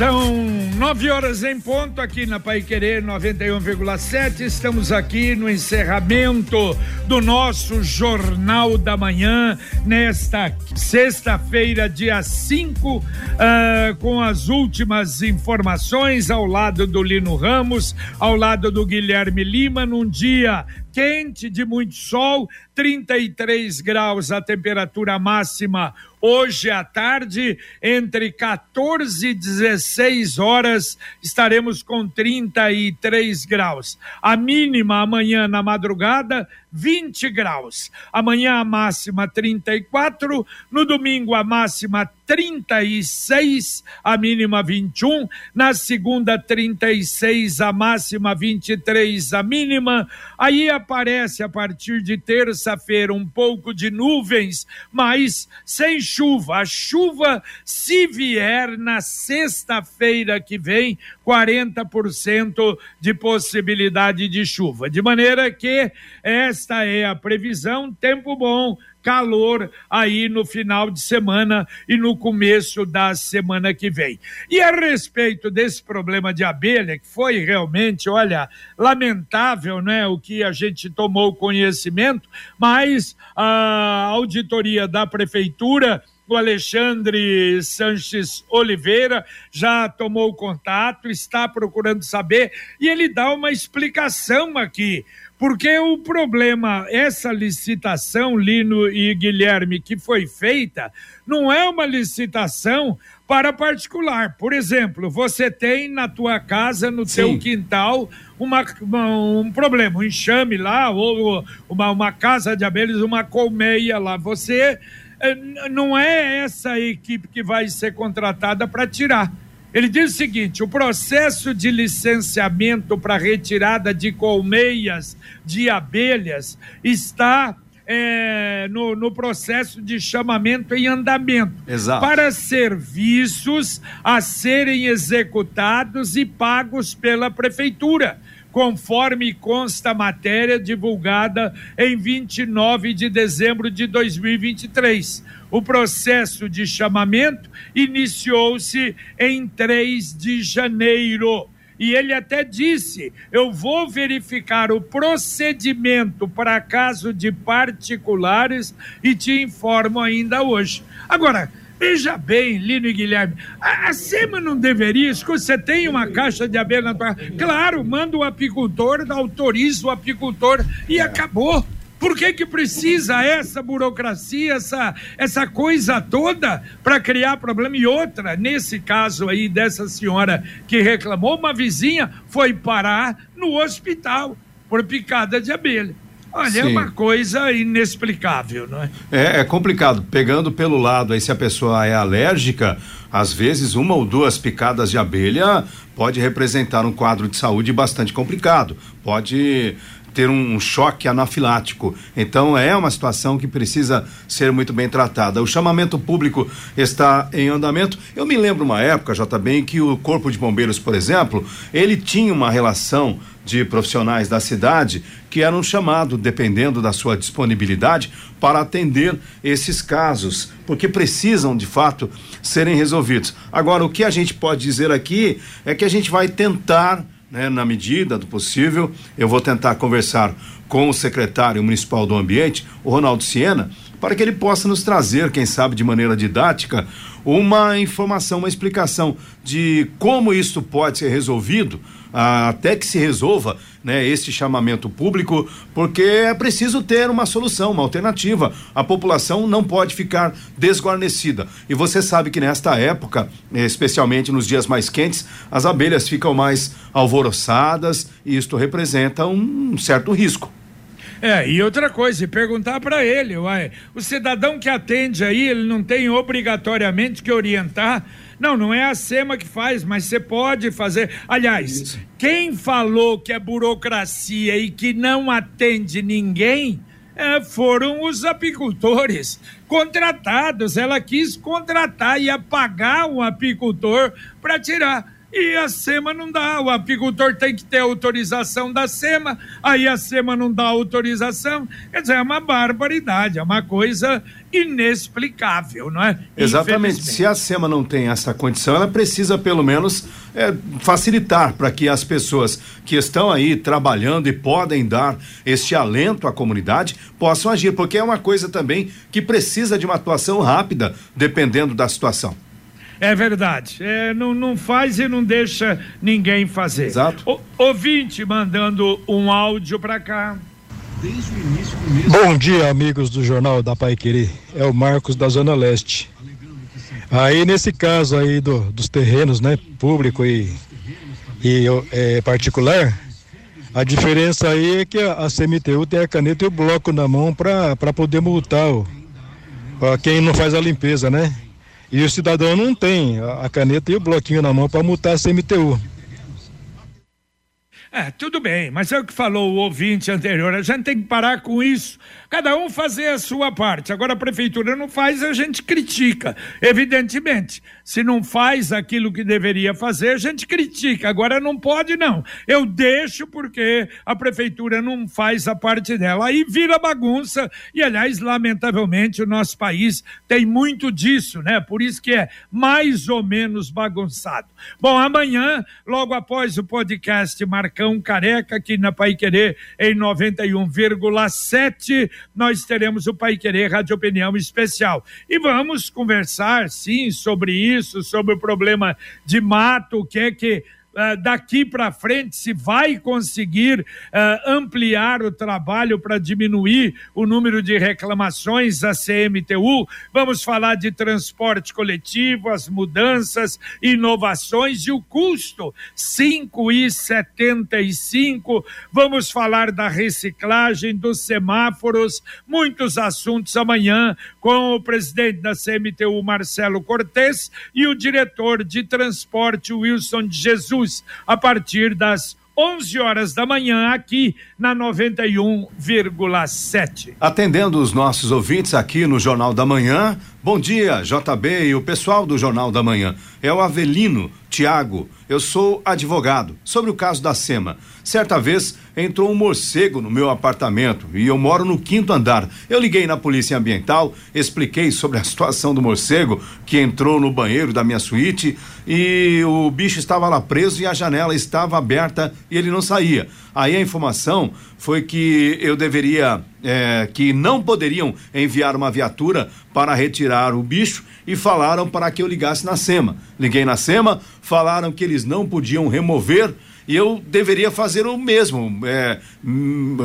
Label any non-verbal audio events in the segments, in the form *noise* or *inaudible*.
São nove horas em ponto aqui na Pai Querer 91,7. Estamos aqui no encerramento do nosso Jornal da Manhã, nesta sexta-feira, dia 5, uh, ah, com as últimas informações ao lado do Lino Ramos, ao lado do Guilherme Lima, num dia quente, de muito sol, 33 graus a temperatura máxima hoje à tarde, entre 14 e 16 horas, estaremos com 33 graus. A mínima amanhã na madrugada, 20 graus. Amanhã a máxima 34, no domingo a máxima 36, a mínima 21, na segunda 36, a máxima 23, a mínima. Aí aparece a partir de terça-feira um pouco de nuvens, mas sem chuva. A chuva, se vier na sexta-feira que vem, 40% de possibilidade de chuva. De maneira que esta é a previsão, tempo bom calor aí no final de semana e no começo da semana que vem. E a respeito desse problema de abelha, que foi realmente, olha, lamentável, né, o que a gente tomou conhecimento, mas a auditoria da prefeitura o Alexandre Sanches Oliveira já tomou contato, está procurando saber e ele dá uma explicação aqui. Porque o problema, essa licitação, Lino e Guilherme, que foi feita, não é uma licitação para particular. Por exemplo, você tem na tua casa, no Sim. teu quintal, uma, uma, um problema, um enxame lá, ou uma, uma casa de abelhas, uma colmeia lá. Você eh, não é essa equipe que vai ser contratada para tirar ele diz o seguinte: o processo de licenciamento para retirada de colmeias de abelhas está é, no, no, processo de chamamento em andamento. Exato. Para serviços a serem executados e pagos pela prefeitura conforme consta a matéria divulgada em 29 de dezembro de 2023. O processo de chamamento iniciou-se em 3 de janeiro. E ele até disse: eu vou verificar o procedimento para caso de particulares e te informo ainda hoje. Agora, Veja bem, Lino e Guilherme, a, a SEMA não deveria, se você tem uma caixa de abelha na tua claro, manda o apicultor, autoriza o apicultor e acabou. Por que, que precisa essa burocracia, essa, essa coisa toda para criar problema? E outra, nesse caso aí dessa senhora que reclamou, uma vizinha foi parar no hospital por picada de abelha. Olha, é Sim. é uma coisa inexplicável, não é? é? É complicado. Pegando pelo lado aí, se a pessoa é alérgica, às vezes uma ou duas picadas de abelha pode representar um quadro de saúde bastante complicado. Pode ter um choque anafilático. Então é uma situação que precisa ser muito bem tratada. O chamamento público está em andamento. Eu me lembro uma época, já bem, que o Corpo de Bombeiros, por exemplo, ele tinha uma relação de profissionais da cidade que eram chamados, dependendo da sua disponibilidade, para atender esses casos, porque precisam de fato serem resolvidos. Agora, o que a gente pode dizer aqui é que a gente vai tentar né, na medida do possível, eu vou tentar conversar com o secretário municipal do Ambiente, o Ronaldo Siena, para que ele possa nos trazer, quem sabe de maneira didática, uma informação, uma explicação de como isso pode ser resolvido até que se resolva né, este chamamento público, porque é preciso ter uma solução, uma alternativa. A população não pode ficar desguarnecida. E você sabe que nesta época, especialmente nos dias mais quentes, as abelhas ficam mais alvoroçadas e isto representa um certo risco. É, e outra coisa, perguntar para ele, uai, o cidadão que atende aí, ele não tem obrigatoriamente que orientar não, não é a SEMA que faz, mas você pode fazer. Aliás, Isso. quem falou que é burocracia e que não atende ninguém é, foram os apicultores contratados. Ela quis contratar e pagar um apicultor para tirar. E a SEMA não dá. O apicultor tem que ter autorização da SEMA, aí a SEMA não dá autorização. Quer dizer, é uma barbaridade, é uma coisa inexplicável, não é? Exatamente. Se a SEMA não tem essa condição, ela precisa pelo menos é, facilitar para que as pessoas que estão aí trabalhando e podem dar este alento à comunidade possam agir, porque é uma coisa também que precisa de uma atuação rápida, dependendo da situação. É verdade. É, não, não faz e não deixa ninguém fazer. Exato. O, ouvinte mandando um áudio para cá. Desde o início do mês. Bom dia, amigos do Jornal da Pai Querer. É o Marcos da Zona Leste. Aí, nesse caso aí do, dos terrenos, né, público e, e é, particular, a diferença aí é que a, a CMTU tem a caneta e o bloco na mão para poder multar o, quem não faz a limpeza, né? E o cidadão não tem a, caneta e o bloquinho na mão para multar a CMTU. É, tudo bem, mas é o que falou o ouvinte anterior, a gente tem que parar com isso cada um fazer a sua parte. Agora a prefeitura não faz, a gente critica, evidentemente. Se não faz aquilo que deveria fazer, a gente critica. Agora não pode, não. Eu deixo porque a prefeitura não faz a parte dela. Aí vira bagunça, e aliás, lamentavelmente, o nosso país tem muito disso, né? Por isso que é mais ou menos bagunçado. Bom, amanhã, logo após o podcast Careca, aqui na Pai Querer, em 91,7 nós teremos o Pai Querer Rádio Opinião Especial. E vamos conversar, sim, sobre isso, sobre o problema de mato, o que é que daqui para frente se vai conseguir uh, ampliar o trabalho para diminuir o número de reclamações da CMTU. Vamos falar de transporte coletivo, as mudanças, inovações e o custo, cinco e setenta e cinco. Vamos falar da reciclagem, dos semáforos, muitos assuntos amanhã com o presidente da CMTU, Marcelo Cortes, e o diretor de transporte, Wilson de Jesus a partir das 11 horas da manhã aqui na 91,7. Atendendo os nossos ouvintes aqui no Jornal da Manhã. Bom dia, JB e o pessoal do Jornal da Manhã. É o Avelino Tiago. Eu sou advogado. Sobre o caso da SEMA. Certa vez entrou um morcego no meu apartamento e eu moro no quinto andar. Eu liguei na polícia ambiental, expliquei sobre a *laughs* situação do morcego que entrou no banheiro da minha suíte e o bicho estava lá preso e a janela estava aberta e ele não saía. Aí a informação foi que eu deveria, é, que não poderiam enviar uma viatura para retirar o bicho e falaram para que eu ligasse na SEMA. Liguei na SEMA, falaram que eles não podiam remover e eu deveria fazer o mesmo. É, hum,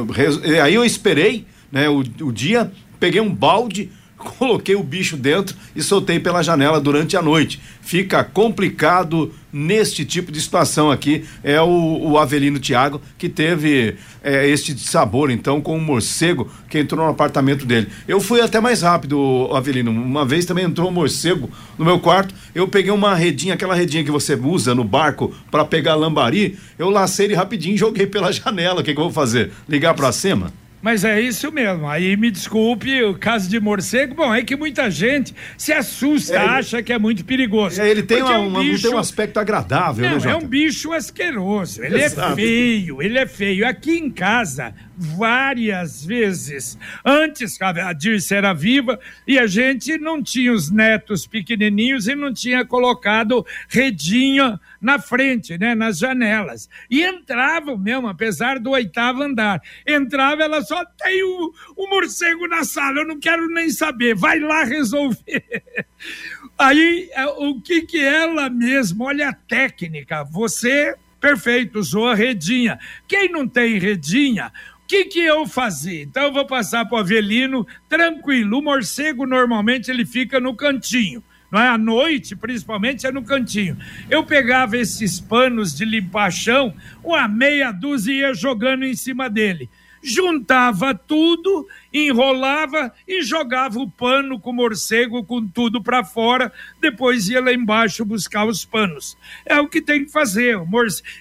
aí eu esperei né, o, o dia, peguei um balde, *laughs* coloquei o bicho dentro e soltei pela janela durante a noite. Fica complicado neste tipo de situação aqui. É o, o Avelino Tiago que teve é, este sabor, então, com um morcego que entrou no apartamento dele. Eu fui até mais rápido, Avelino. Uma vez também entrou um morcego no meu quarto. Eu peguei uma redinha, aquela redinha que você usa no barco para pegar lambari. Eu lacei ele rapidinho joguei pela *laughs* janela. O que, que eu vou fazer? Ligar para cima? Mas é isso mesmo. Aí me desculpe, o caso de morcego, bom, é que muita gente se assusta, é, acha que é muito perigoso. É, ele tem, uma, é um bicho... tem um aspecto agradável, Não, né, É um bicho asqueroso. Ele é Exato. é feio, ele é feio. Aqui em casa, várias vezes. Antes a Dirce era viva e a gente não tinha os netos pequenininhos e não tinha colocado redinha na frente, né, nas janelas. E entravam mesmo, apesar do oitavo andar. Entrava, ela só tem o, o morcego na sala, eu não quero nem saber, vai lá resolver. *laughs* Aí, é, o que que ela mesma, olha a técnica, você perfeito, usou a redinha. Quem não tem redinha, o que, que eu fazia? Então eu vou passar para o Avelino tranquilo. O morcego normalmente ele fica no cantinho. Não é? À noite, principalmente, é no cantinho. Eu pegava esses panos de limpar chão, uma meia dúzia ia jogando em cima dele. Juntava tudo enrolava e jogava o pano com o morcego com tudo para fora, depois ia lá embaixo buscar os panos. É o que tem que fazer.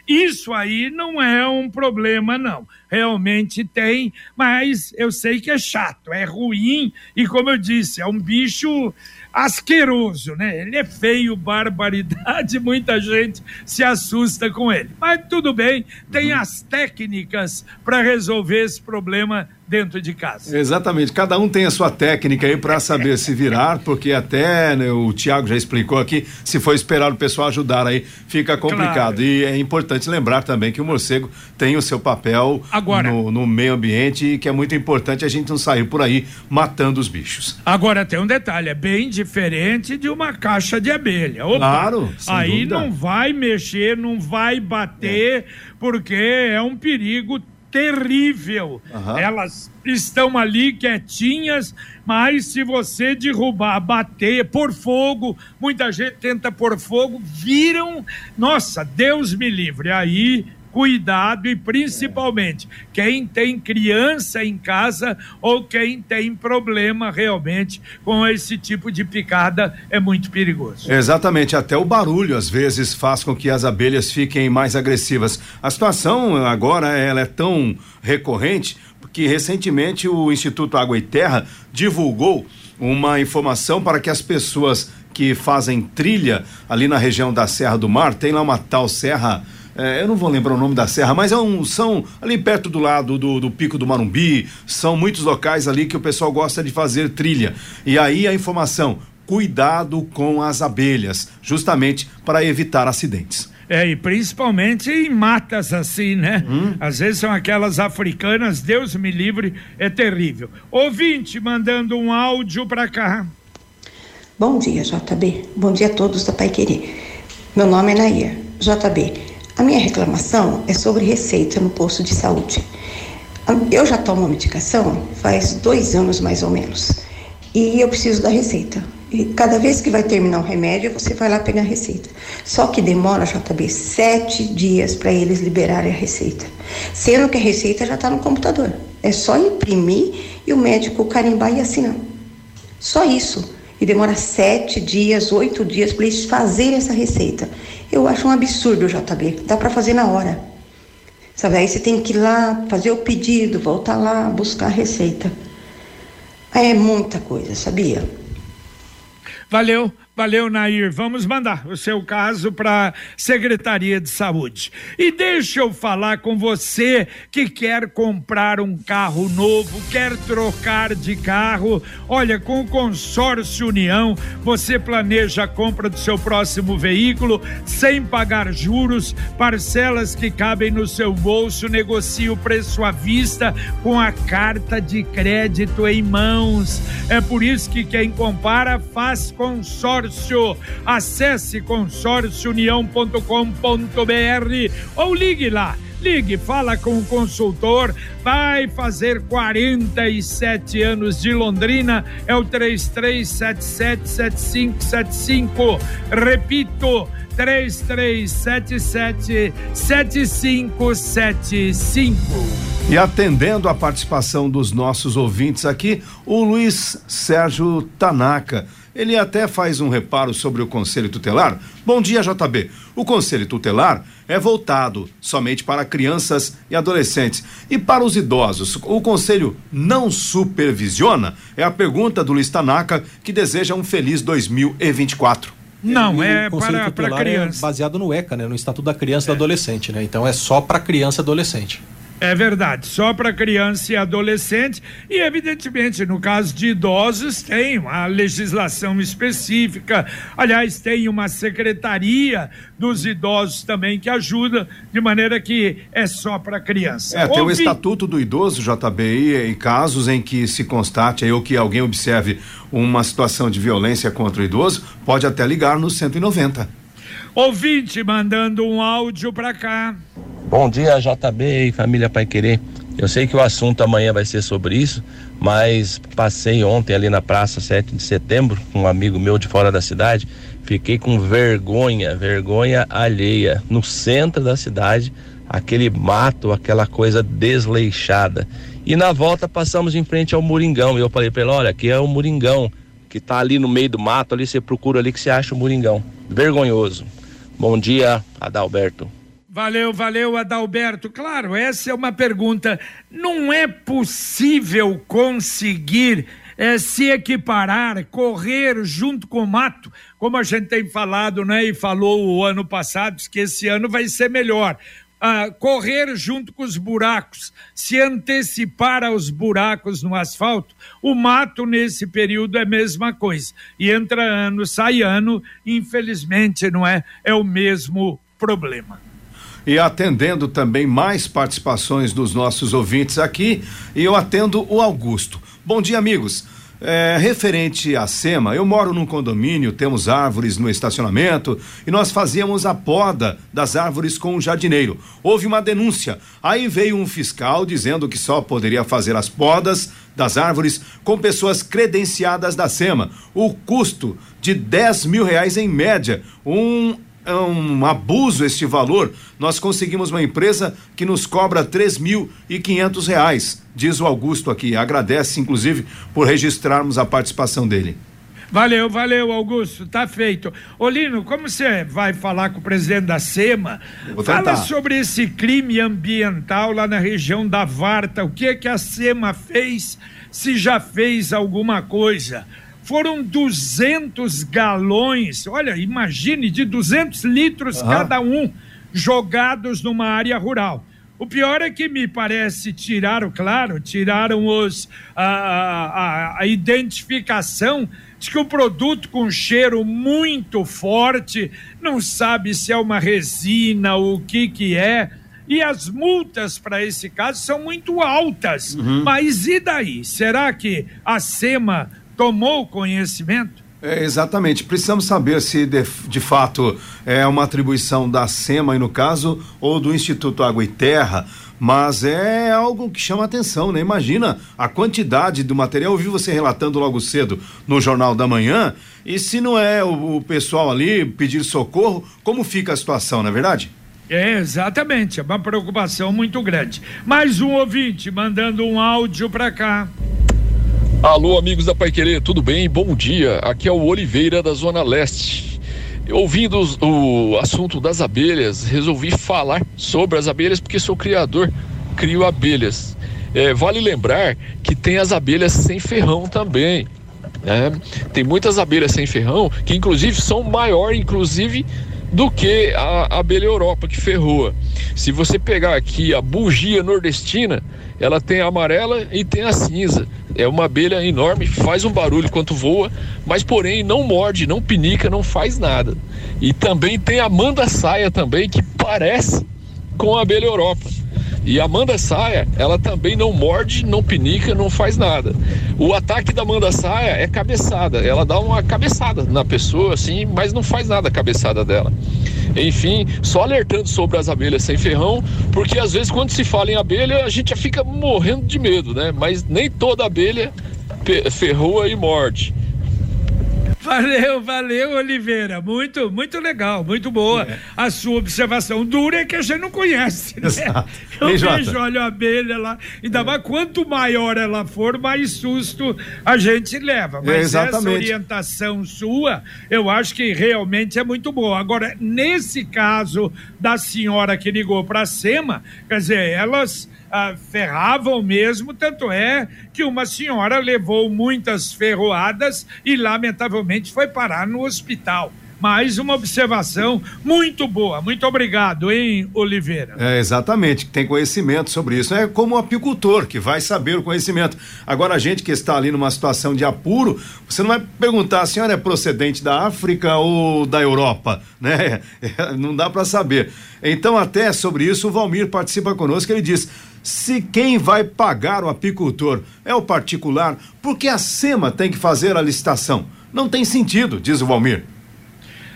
Isso aí não é um problema, não. Realmente tem, mas eu sei que é chato, é ruim e, como eu disse, é um bicho asqueroso, né? Ele é feio, barbaridade, *laughs* muita gente se assusta com ele. Mas tudo bem, tem uhum. as técnicas para resolver esse problema dentro de casa. Exatamente, cada um tem a sua técnica aí para saber se virar, porque até né, o Tiago já explicou aqui, se for esperar o pessoal ajudar aí, fica complicado. Claro. E é importante lembrar também que o morcego tem o seu papel Agora, no, no, meio ambiente e que é muito importante a gente não sair por aí matando os bichos. Agora tem um detalhe, é bem diferente de uma caixa de abelha. Opa, claro, aí dúvida. não vai mexer, não vai bater, é. porque é um perigo terrível. Uhum. Elas estão ali quietinhas, mas se você derrubar, bater, por fogo, muita gente tenta por fogo, viram. Nossa, Deus me livre. Aí cuidado e principalmente quem tem criança em casa ou quem tem problema realmente com esse tipo de picada é muito perigoso. Exatamente, até o barulho às vezes faz com que as abelhas fiquem mais agressivas. A situação agora ela é tão recorrente que recentemente o Instituto Água e Terra divulgou uma informação para que as pessoas que fazem trilha ali na região da Serra do Mar, tem lá uma tal serra é, eu não vou lembrar o nome da serra, mas é um, são ali perto do lado do, do Pico do Marumbi, são muitos locais ali que o pessoal gosta de fazer trilha. E aí a informação, cuidado com as abelhas, justamente para evitar acidentes. É, e principalmente em matas assim, né? Hum. Às vezes são aquelas africanas, Deus me livre, é terrível. Ouvinte mandando um áudio para cá. Bom dia, JB. Bom dia a todos da Pai Querer. Meu nome é Nair. JB, a minha reclamação é sobre receita no posto de saúde. Eu já tomo a medicação faz dois anos mais ou menos e eu preciso da receita. E cada vez que vai terminar o remédio, você vai lá pegar a receita. Só que demora, JB, sete dias para eles liberarem a receita. Sendo que a receita já está no computador. É só imprimir e o médico carimbar e assinar. Só isso. E demora sete dias, oito dias para eles fazerem essa receita. Eu acho um absurdo, JB. Dá para fazer na hora. Sabe? Aí você tem que ir lá fazer o pedido, voltar lá, buscar a receita. É muita coisa, sabia? Valeu. Valeu, Nair. Vamos mandar o seu caso para a Secretaria de Saúde. E deixa eu falar com você que quer comprar um carro novo, quer trocar de carro. Olha, com o Consórcio União, você planeja a compra do seu próximo veículo sem pagar juros, parcelas que cabem no seu bolso, negocia o preço à vista com a carta de crédito em mãos. É por isso que quem compara faz consórcio consórcio. Acesse consórciounião.com.br ou ligue lá. Ligue, fala com o consultor. Vai fazer 47 anos de Londrina. É o 33777575. Repito, 33777575. E atendendo a participação dos nossos ouvintes aqui, o Luiz Sérgio Tanaka ele até faz um reparo sobre o Conselho Tutelar. Bom dia, JB. O Conselho Tutelar é voltado somente para crianças e adolescentes. E para os idosos, o Conselho não supervisiona? É a pergunta do Luiz Tanaka, que deseja um feliz 2024. Não, é, para, para criança. É baseado no ECA, né? No Estatuto da Criança e é. do Adolescente, né? Então é só para criança e adolescente. É verdade, só para criança e adolescente, e evidentemente no caso de idosos tem uma legislação específica, aliás, tem uma secretaria dos idosos também que ajuda, de maneira que é só para criança. É, tem o Estatuto do Idoso, JBI, em casos em que se constate ou que alguém observe uma situação de violência contra o idoso, pode até ligar no 190. Ouvinte mandando um áudio para cá. Bom dia, JB e família Pai Querer. Eu sei que o assunto amanhã vai ser sobre isso, mas passei ontem ali na praça 7 de setembro com um amigo meu de fora da cidade. Fiquei com vergonha, vergonha alheia. No centro da cidade, aquele mato, aquela coisa desleixada. E na volta passamos em frente ao Moringão. E eu falei para ele: olha, aqui é o Moringão, que tá ali no meio do mato, ali você procura ali que você acha o Moringão. Vergonhoso. Bom dia, Adalberto. Valeu, valeu, Adalberto. Claro, essa é uma pergunta. Não é possível conseguir é, se equiparar, correr junto com o mato, como a gente tem falado, né? E falou o ano passado, que esse ano vai ser melhor. Correr junto com os buracos, se antecipar aos buracos no asfalto, o mato nesse período é a mesma coisa. E entra ano, sai ano, infelizmente, não é? É o mesmo problema e atendendo também mais participações dos nossos ouvintes aqui. E eu atendo o Augusto. Bom dia, amigos. É, referente à SEMA, eu moro num condomínio, temos árvores no estacionamento e nós fazíamos a poda das árvores com um jardineiro. Houve uma denúncia. Aí veio um fiscal dizendo que só poderia fazer as podas das árvores com pessoas credenciadas da SEMA. O custo de 10 mil reais em média. Um é um abuso este valor. Nós conseguimos uma empresa que nos cobra três mil e quinhentos reais, diz o Augusto aqui. Agradece, inclusive, por registrarmos a participação dele. Valeu, valeu, Augusto, tá feito. Olino, como você vai falar com o presidente da SEMA? Fala sobre esse crime ambiental lá na região da Varta. O que é que a SEMA fez? Se já fez alguma coisa? Foram 200 galões, olha, imagine, de 200 litros uhum. cada um, jogados numa área rural. O pior é que me parece tiraram, claro, tiraram os, a, a, a identificação de que o produto com cheiro muito forte, não sabe se é uma resina, o que que é, e as multas para esse caso são muito altas. Uhum. Mas e daí? Será que a SEMA tomou conhecimento? É, exatamente. Precisamos saber se de, de, fato é uma atribuição da SEMA, no caso, ou do Instituto Água e Terra, mas é algo que chama atenção, né? Imagina a quantidade do material. Eu vi você relatando logo cedo no Jornal da Manhã, e se não é o, o pessoal ali pedir socorro, como fica a situação, não é verdade? É, exatamente, é uma preocupação muito grande. Mais um ouvinte mandando um áudio para cá. Alô, amigos da Pai Querer, tudo bem? Bom dia. Aqui é o Oliveira da Zona Leste. Ouvindo o assunto das abelhas, resolvi falar sobre as abelhas porque sou criador, crio abelhas. É, vale lembrar que tem as abelhas sem ferrão também. Né? Tem muitas abelhas sem ferrão que inclusive são maior, inclusive do que a abelha Europa que ferroa. Se você pegar aqui a bugia nordestina, ela tem a amarela e tem a cinza. É uma abelha enorme, faz um barulho enquanto voa, mas porém não morde, não pinica, não faz nada. E também tem a manda saia também que parece com a abelha Europa. E a manda saia, ela também não morde, não pinica, não faz nada. O ataque da manda saia é cabeçada. Ela dá uma cabeçada na pessoa, assim, mas não faz nada a cabeçada dela. Enfim, só alertando sobre as abelhas sem ferrão, porque às vezes quando se fala em abelha, a gente já fica morrendo de medo, né? Mas nem toda abelha ferroa e morde. Valeu, valeu, Oliveira. Muito, muito legal, muito boa é. a sua observação. Dura é que a gente não conhece, né? Exato. *laughs* Eu vejo, olha a abelha lá, ainda é. mais quanto maior ela for, mais susto a gente leva. Mas é, essa orientação sua, eu acho que realmente é muito boa. Agora, nesse caso da senhora que ligou para a SEMA, quer dizer, elas ferravam mesmo, tanto é que uma senhora levou muitas ferroadas e, lamentavelmente, foi parar no hospital. Mais uma observação muito boa. Muito obrigado, hein, Oliveira? É, exatamente, tem conhecimento sobre isso. É como o apicultor que vai saber o conhecimento. Agora, a gente que está ali numa situação de apuro, você não vai perguntar, a senhora é procedente da África ou da Europa, *laughs* né? É, *laughs* não dá para saber. Então, até sobre isso, o Valmir participa conosco. Ele diz: se quem vai pagar o apicultor é o particular, por que a SEMA tem que fazer a licitação? Não tem sentido, diz o Valmir.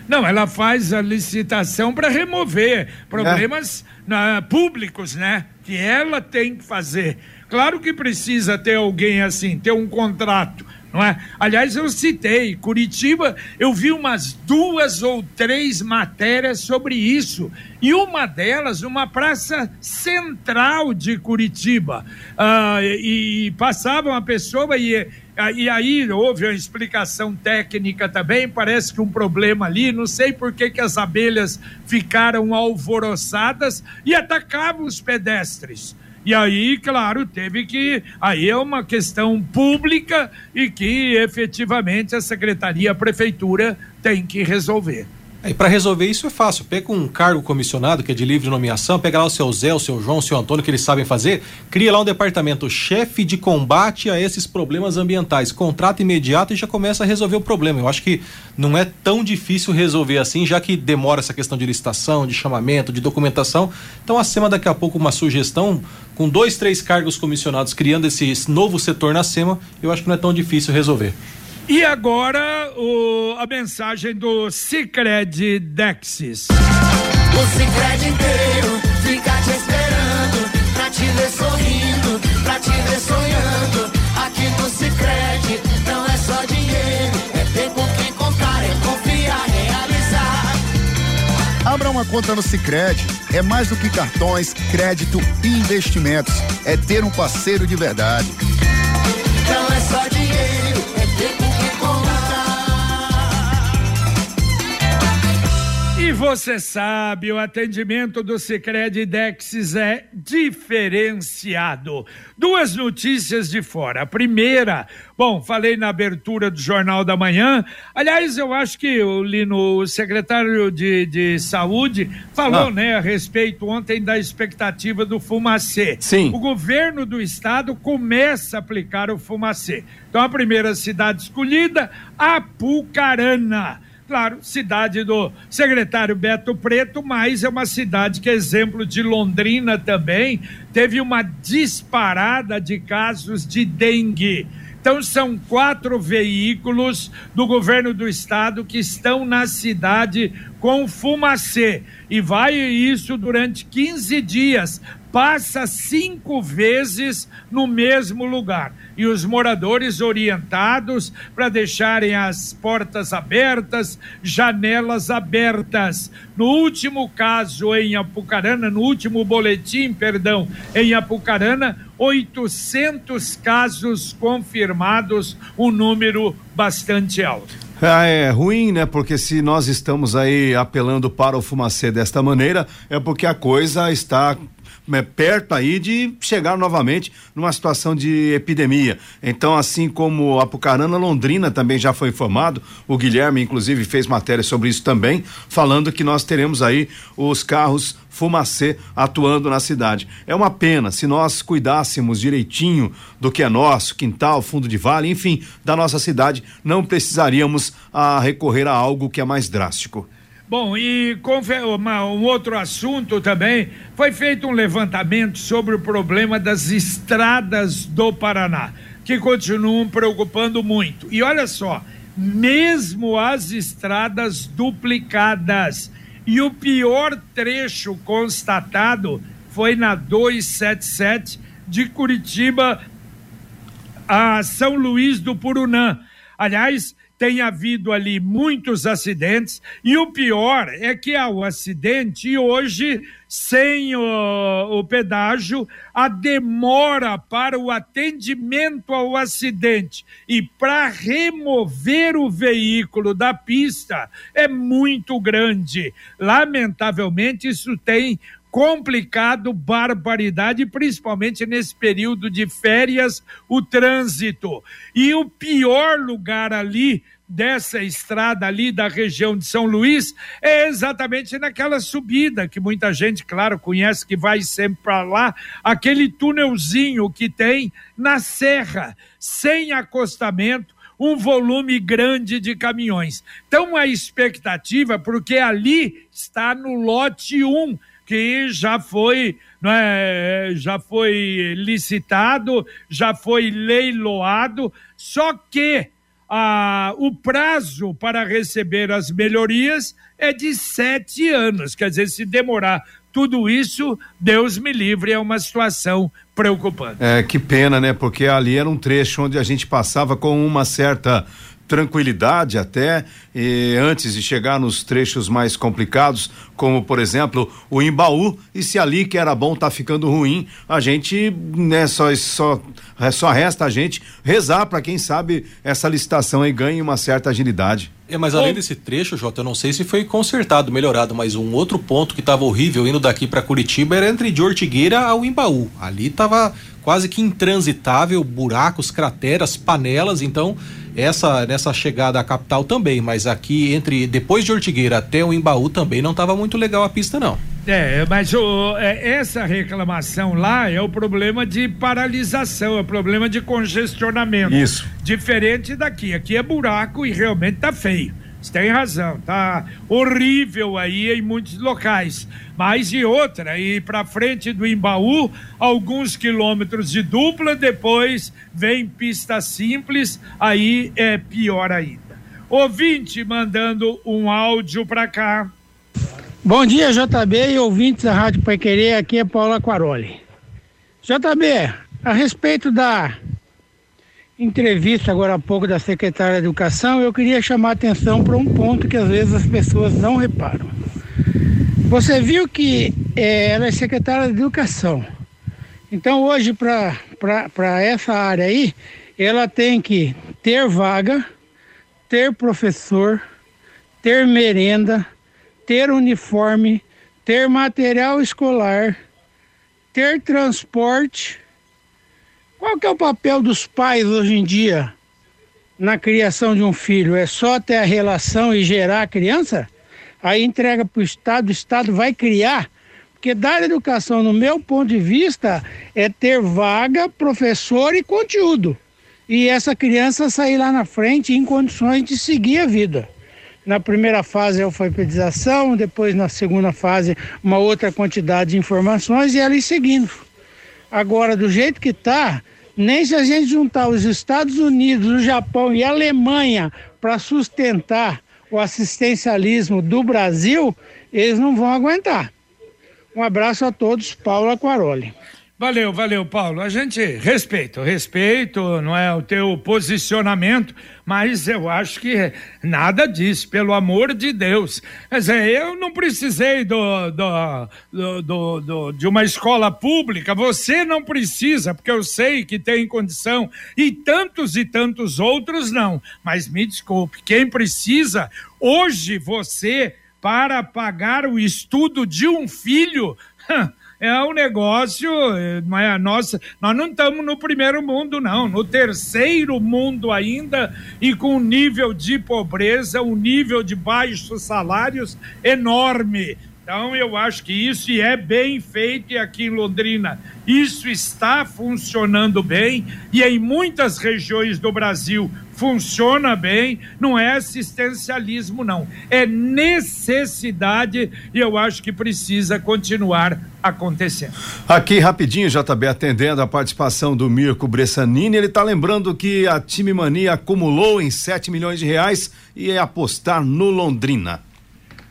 Não, ela faz a licitação para remover problemas é. públicos, né? Que ela tem que fazer. Claro que precisa ter alguém assim, ter um contrato não é? Aliás, eu citei Curitiba, eu vi umas duas ou três matérias sobre isso. E uma delas, uma praça central de Curitiba. Ah, e, e passava uma pessoa e e aí houve uma explicação técnica também, parece que um problema ali, não sei por que, que as abelhas ficaram alvoroçadas e atacavam os pedestres. E aí, claro, teve que. Aí é uma questão pública e que efetivamente a secretaria, a prefeitura tem que resolver. E para resolver isso é fácil. Pega um cargo comissionado que é de livre nomeação, pega lá o seu Zé, o seu João, o seu Antônio, que eles sabem fazer, cria lá um departamento chefe de combate a esses problemas ambientais. Contrato imediato e já começa a resolver o problema. Eu acho que não é tão difícil resolver assim, já que demora essa questão de licitação, de chamamento, de documentação. Então, acima daqui a pouco uma sugestão, com dois, três cargos comissionados criando esse novo setor na SEMA, eu acho que não é tão difícil resolver. E agora o, a mensagem do Cicred Dexis. O Cicred inteiro fica te esperando pra te ver sorrindo, pra te ver sonhando. Aqui no Cicred não é só dinheiro, é tempo que contar, é confiar, realizar. Abra uma conta no Cicred. É mais do que cartões, crédito e investimentos. É ter um parceiro de verdade. Você sabe, o atendimento do Sicredi Dexis é diferenciado. Duas notícias de fora. A primeira, bom, falei na abertura do Jornal da Manhã. Aliás, eu acho que o Lino, o secretário de, de Saúde, falou, ah. né, a respeito ontem da expectativa do Fumacê. Sim. O governo do estado começa a aplicar o Fumacê. Então, a primeira cidade escolhida, Apucarana Claro, cidade do secretário Beto Preto, mas é uma cidade que, exemplo de Londrina também, teve uma disparada de casos de dengue. Então, são quatro veículos do governo do estado que estão na cidade com fumacê. E vai isso durante 15 dias passa cinco vezes no mesmo lugar. E os moradores orientados para deixarem as portas abertas, janelas abertas. No último caso em Apucarana, no último boletim, perdão, em Apucarana, 800 casos confirmados, um número bastante alto. Ah, é ruim, né? Porque se nós estamos aí apelando para o fumacê desta maneira, é porque a coisa está é, perto aí de chegar novamente numa situação de epidemia. Então, assim como Apucarana, Londrina também já foi informado, o Guilherme, inclusive, fez matéria sobre isso também, falando que nós teremos aí os carros fumacê atuando na cidade. É uma pena, se nós cuidássemos direitinho do que é nosso, quintal, fundo de vale, enfim, da nossa cidade, não precisaríamos a ah, recorrer a algo que é mais drástico. Bom, e uma, um outro assunto também, foi feito um levantamento sobre o problema das estradas do Paraná, que continuam preocupando muito. E olha só, mesmo as estradas duplicadas, e o pior trecho constatado foi na 277 de Curitiba a São Luís do Purunã. Aliás, tem havido ali muitos acidentes e o pior é que há o acidente e hoje, sem o, o pedágio, a demora para o atendimento ao acidente e para remover o veículo da pista é muito grande. Lamentavelmente, isso tem complicado, barbaridade, principalmente nesse período de férias, o trânsito. E o pior lugar ali dessa estrada ali da região de São Luís é exatamente naquela subida que muita gente, claro, conhece que vai sempre para lá, aquele túnelzinho que tem na serra, sem acostamento, um volume grande de caminhões. Então a expectativa, porque ali está no lote 1, que já foi, é, já foi licitado, já foi leiloado, só que ah, o prazo para receber as melhorias é de sete anos. Quer dizer, se demorar tudo isso, Deus me livre, é uma situação preocupante. É, que pena, né? Porque ali era um trecho onde a gente passava com uma certa tranquilidade até antes de chegar nos trechos mais complicados, como por exemplo o Imbaú, e se ali que era bom tá ficando ruim, a gente né, só, só, só resta a gente rezar para quem sabe essa licitação aí ganhe uma certa agilidade. É, mas além desse trecho, Jota, eu não sei se foi consertado, melhorado, mas um outro ponto que estava horrível indo daqui para Curitiba era entre de Ortigueira ao Imbaú. Ali tava quase que intransitável, buracos, crateras, panelas, então essa nessa chegada à capital também, mas aqui entre depois de Ortigueira até o Imbaú também não estava muito legal a pista não. É, mas o, é, essa reclamação lá é o problema de paralisação, é o problema de congestionamento. Isso. Diferente daqui. Aqui é buraco e realmente tá feio. Você tem razão, tá horrível aí em muitos locais. Mas e outra, aí para frente do Imbaú, alguns quilômetros de dupla, depois vem pista simples, aí é pior ainda. Ouvinte mandando um áudio para cá. Bom dia, JB e ouvintes da Rádio Pai Querer, aqui é Paula Aquaroli. JB, a respeito da entrevista agora há pouco da secretária de Educação, eu queria chamar a atenção para um ponto que às vezes as pessoas não reparam. Você viu que é, ela é secretária de Educação. Então hoje, para essa área aí, ela tem que ter vaga, ter professor, ter merenda, ter uniforme, ter material escolar, ter transporte. Qual que é o papel dos pais hoje em dia na criação de um filho? É só ter a relação e gerar a criança? Aí entrega para o Estado, o Estado vai criar. Porque dar educação, no meu ponto de vista, é ter vaga, professor e conteúdo. E essa criança sair lá na frente em condições de seguir a vida. Na primeira fase, a alfabetização, depois, na segunda fase, uma outra quantidade de informações e ir seguindo. Agora, do jeito que está, nem se a gente juntar os Estados Unidos, o Japão e a Alemanha para sustentar o assistencialismo do Brasil, eles não vão aguentar. Um abraço a todos, Paulo Aquaroli. Valeu, valeu, Paulo. A gente respeita, respeito, não é o teu posicionamento, mas eu acho que nada disso, pelo amor de Deus. Quer dizer, eu não precisei do, do, do, do, de uma escola pública, você não precisa, porque eu sei que tem condição, e tantos e tantos outros não. Mas me desculpe, quem precisa, hoje você, para pagar o estudo de um filho, *laughs* é um negócio, é a nossa, nós não estamos no primeiro mundo não, no terceiro mundo ainda e com um nível de pobreza, um nível de baixos salários enorme. Então eu acho que isso é bem feito aqui em Londrina. Isso está funcionando bem e em muitas regiões do Brasil funciona bem, não é assistencialismo, não. É necessidade e eu acho que precisa continuar acontecendo. Aqui rapidinho, JB, atendendo a participação do Mirko Bressanini, ele está lembrando que a Time Mania acumulou em 7 milhões de reais e é apostar no Londrina.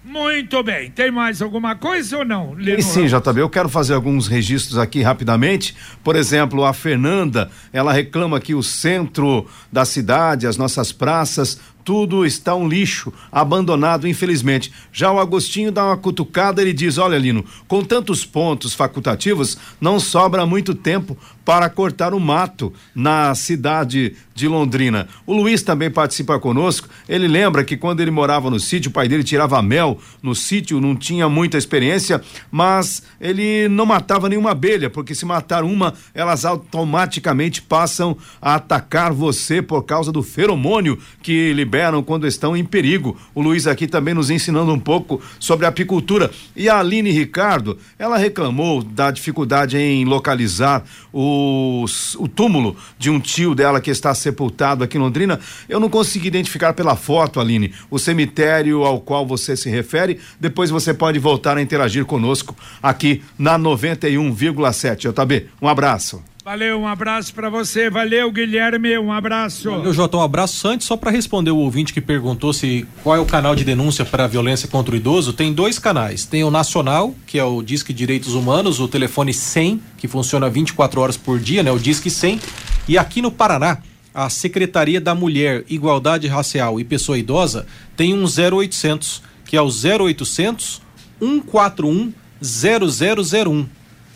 Muito bem. Tem mais alguma coisa ou não? E sim, JB, eu quero fazer alguns registros aqui rapidamente. Por exemplo, a Fernanda, ela reclama que o centro da cidade, as nossas praças, tudo está um lixo, abandonado, infelizmente. Já o Agostinho dá uma cutucada, ele diz: Olha, Lino, com tantos pontos facultativos, não sobra muito tempo para cortar o mato na cidade de Londrina. O Luiz também participa conosco. Ele lembra que quando ele morava no sítio, o pai dele tirava mel no sítio, não tinha muita experiência, mas ele não matava nenhuma abelha, porque se matar uma, elas automaticamente passam a atacar você por causa do feromônio que liberam quando estão em perigo. O Luiz aqui também nos ensinando um pouco sobre apicultura. E a Aline Ricardo, ela reclamou da dificuldade em localizar o o, túmulo de um tio dela que está sepultado aqui em Londrina. Eu não consegui identificar pela foto, Aline, o cemitério ao qual você se refere. Depois você pode voltar a interagir conosco aqui na 91,7. JB, um abraço. Valeu, um abraço para você. Valeu, Guilherme, um abraço. Valeu, Jota, um abraço. Antes, só para responder o ouvinte que perguntou se qual é o canal de denúncia para violência contra o idoso, tem dois canais. Tem o nacional, que é o Disque Direitos Humanos, o telefone 100, que funciona 24 horas por dia, né? O Disque 100. E aqui no Paraná, a Secretaria da Mulher, Igualdade Racial e Pessoa Idosa tem um 0800, que é o 0800 141 0001.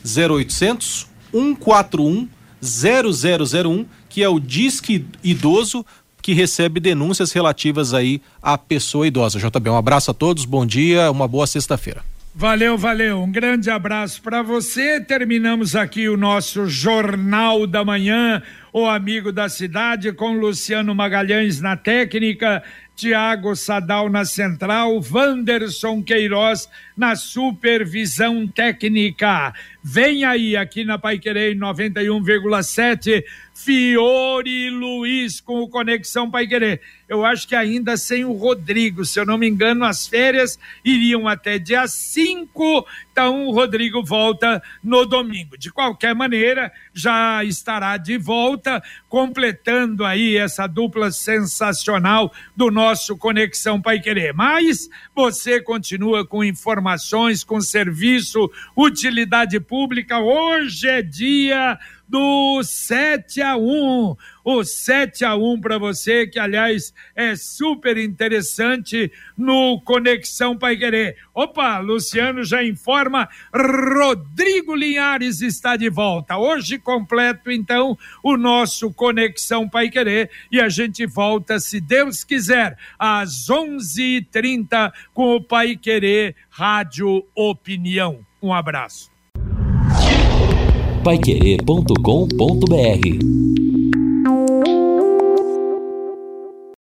0800 141 0001, que é o Disque Idoso que recebe denúncias relativas aí à pessoa idosa. JB, um abraço a todos, bom dia, uma boa sexta-feira. Valeu, valeu. Um grande abraço para você. Terminamos aqui o nosso Jornal da Manhã, o amigo da cidade, com Luciano Magalhães na técnica, Tiago Sadal na central, Wanderson Queiroz na supervisão técnica. Vem aí, aqui na Paiquerei 91,7, Fiore Luiz com o Conexão Paiquerê. Eu acho que ainda sem o Rodrigo, se eu não me engano, as férias iriam até dia 5, então o Rodrigo volta no domingo. De qualquer maneira, já estará de volta, completando aí essa dupla sensacional do nosso Conexão Paiquerê. Mas você continua com informações, com serviço, utilidade pública. Hoje é dia do 7 a 1. O 7 a 1 para você, que aliás é super interessante no Conexão Pai Querer. Opa, Luciano já informa, Rodrigo Linhares está de volta. Hoje completo então o nosso Conexão Pai Querer e a gente volta, se Deus quiser, às 11:30 com o Pai Querer Rádio Opinião. Um abraço Paiquerê.com.br